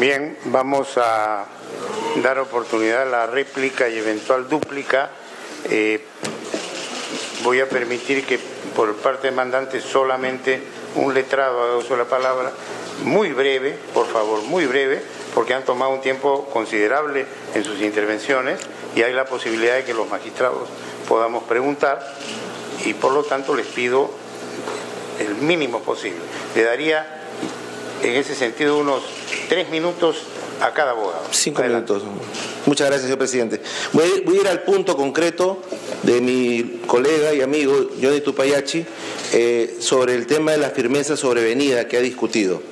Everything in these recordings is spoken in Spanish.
Bien, vamos a dar oportunidad a la réplica y eventual dúplica. Eh, voy a permitir que por parte del mandante solamente un letrado haga uso de la palabra, muy breve, por favor, muy breve, porque han tomado un tiempo considerable en sus intervenciones y hay la posibilidad de que los magistrados podamos preguntar y por lo tanto les pido el mínimo posible. Le daría en ese sentido unos tres minutos a cada abogado. Cinco minutos. Muchas gracias, señor presidente. Voy, a ir al punto concreto de mi colega y amigo Johnny Tupayachi eh, sobre el tema de la firmeza sobrevenida que ha discutido.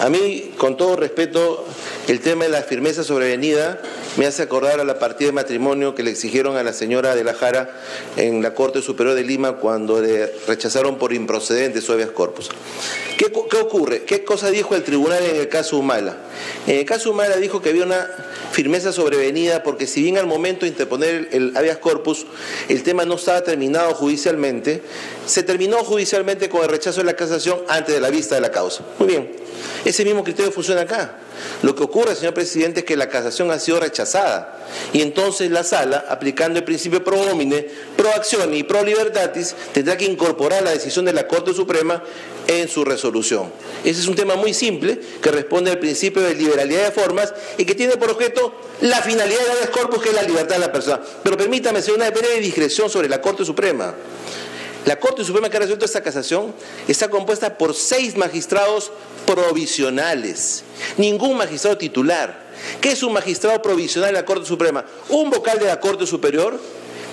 A mí, con todo respeto, el tema de la firmeza sobrevenida me hace acordar a la partida de matrimonio que le exigieron a la señora de la Jara en la Corte Superior de Lima cuando le rechazaron por improcedente su habeas corpus. ¿Qué, ocurre? ¿Qué cosa dijo el tribunal en el caso Humala? En el caso Humala dijo que había una firmeza sobrevenida porque si bien al momento de interponer el habeas corpus el tema no estaba terminado judicialmente, se terminó judicialmente con el rechazo de la casación antes de la vista de la causa. Muy bien, ese mismo criterio funciona acá. Lo que ocurre, señor presidente, es que la casación ha sido rechazada y entonces la sala, aplicando el principio pro homine, pro acción y pro libertatis, tendrá que incorporar la decisión de la Corte Suprema en su resolución. Ese es un tema muy simple que responde al principio de liberalidad de formas y que tiene por objeto la finalidad de la corpus, que es la libertad de la persona. Pero permítame hacer una breve digresión sobre la Corte Suprema. La Corte Suprema que ha resuelto esta casación está compuesta por seis magistrados provisionales, ningún magistrado titular. ¿Qué es un magistrado provisional en la Corte Suprema? Un vocal de la Corte Superior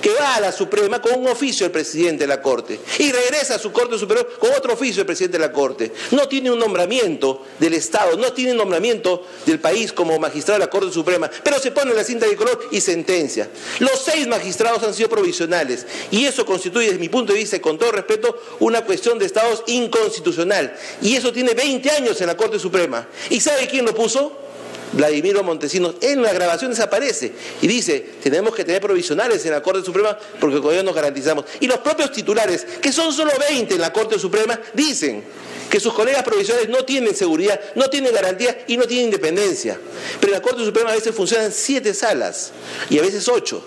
que va a la Suprema con un oficio del presidente de la Corte y regresa a su Corte Superior con otro oficio del presidente de la Corte. No tiene un nombramiento del Estado, no tiene un nombramiento del país como magistrado de la Corte Suprema, pero se pone la cinta de color y sentencia. Los seis magistrados han sido provisionales y eso constituye, desde mi punto de vista, con todo respeto, una cuestión de estados inconstitucional. Y eso tiene 20 años en la Corte Suprema. ¿Y sabe quién lo puso? Vladimiro Montesinos, en la grabación desaparece y dice, tenemos que tener provisionales en la Corte Suprema porque con ellos nos garantizamos. Y los propios titulares, que son solo 20 en la Corte Suprema, dicen que sus colegas provisionales no tienen seguridad, no tienen garantía y no tienen independencia. Pero en la Corte Suprema a veces funcionan 7 salas y a veces 8.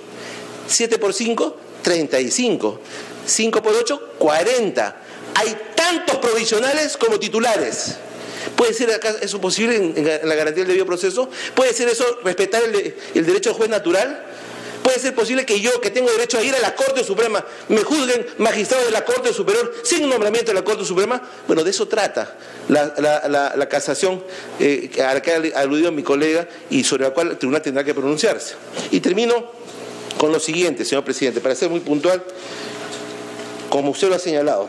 7 por 5, 35. 5 por 8, 40. Hay tantos provisionales como titulares. ¿Puede ser eso posible en, la garantía del debido proceso? ¿Puede ser eso respetar el, derecho al juez natural? ¿Puede ser posible que yo, que tengo derecho a ir a la Corte Suprema, me juzguen magistrado de la Corte Superior sin nombramiento de la Corte Suprema? Bueno, de eso trata la, casación eh, a la que ha aludido mi colega y sobre la cual el tribunal tendrá que pronunciarse. Y termino con lo siguiente, señor presidente, para ser muy puntual, como usted lo ha señalado.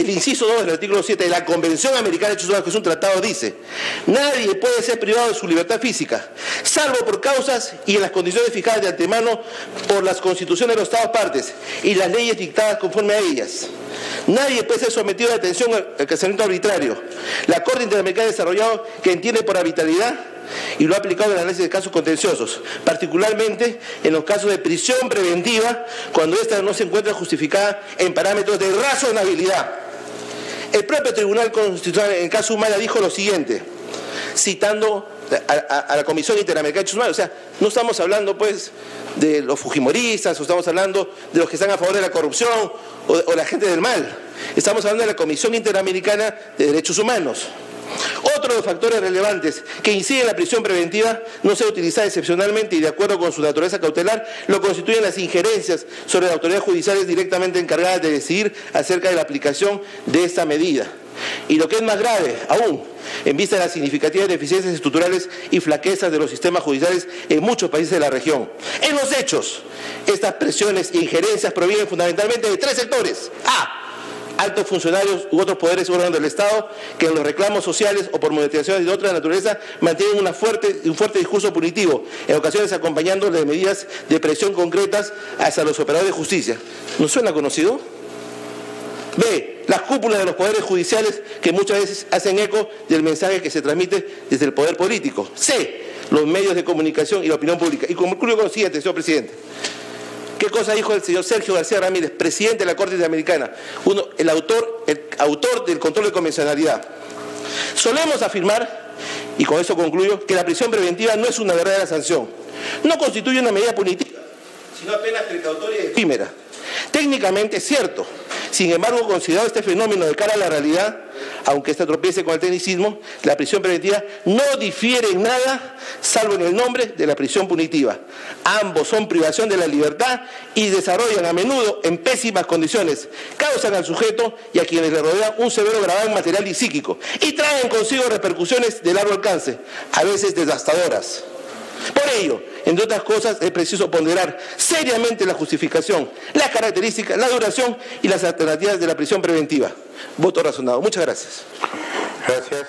El inciso 2 del artículo 7 de la Convención Americana de Derechos Humanos, que es un tratado, dice, nadie puede ser privado de su libertad física, salvo por causas y en las condiciones fijadas de antemano por las constituciones de los Estados partes y las leyes dictadas conforme a ellas. Nadie puede ser sometido a detención al casamiento arbitrario. La Corte Interamericana ha desarrollado que entiende por arbitrariedad y lo ha aplicado en el análisis de casos contenciosos, particularmente en los casos de prisión preventiva, cuando ésta no se encuentra justificada en parámetros de razonabilidad. El propio Tribunal Constitucional en el caso Humala dijo lo siguiente, citando a, la Comisión Interamericana de Derechos Humanos, o sea, no estamos hablando pues de los fujimoristas, o estamos hablando de los que están a favor de la corrupción o, o la gente del mal, estamos hablando de la Comisión Interamericana de Derechos Humanos. Otro de los factores relevantes que inciden en la prisión preventiva no se utiliza excepcionalmente y de acuerdo con su naturaleza cautelar lo constituyen las injerencias sobre las autoridades judiciales directamente encargadas de decidir acerca de la aplicación de esta medida. Y lo que es más grave aún, en vista de las significativas deficiencias estructurales y flaquezas de los sistemas judiciales en muchos países de la región. En los hechos, estas presiones e injerencias provienen fundamentalmente de tres sectores. A altos funcionarios u otros poderes órganos del Estado que en los reclamos sociales o por motivaciones de otra naturaleza mantienen una fuerte, un fuerte discurso punitivo, en ocasiones acompañando de medidas de presión concretas hacia los operadores de justicia. ¿No suena conocido? B. Las cúpulas de los poderes judiciales que muchas veces hacen eco del mensaje que se transmite desde el poder político. C. Los medios de comunicación y la opinión pública. Y concluyo con lo siguiente, señor presidente. ¿Qué cosa dijo el señor Sergio García Ramírez, presidente de la Corte Interamericana, el autor del control de convencionalidad? Solemos afirmar y con eso concluyo, que la prisión preventiva no es una verdadera sanción. No constituye una medida punitiva, sino apenas precautoria y efímera. Técnicamente es cierto, sin embargo, considerado este fenómeno de cara a la realidad, aunque este tropiece con el tecnicismo, la prisión preventiva no difiere en nada, salvo en el nombre de la prisión punitiva. Ambos son privación de la libertad y desarrollan a menudo en pésimas condiciones, causan al sujeto y a quienes le rodean un severo grabado material y psíquico y traen consigo repercusiones de largo alcance, a veces devastadoras. Por ello, entre otras cosas, es preciso ponderar seriamente la justificación, las características, la duración y las alternativas de la prisión preventiva. Voto razonado. Muchas gracias. Gracias.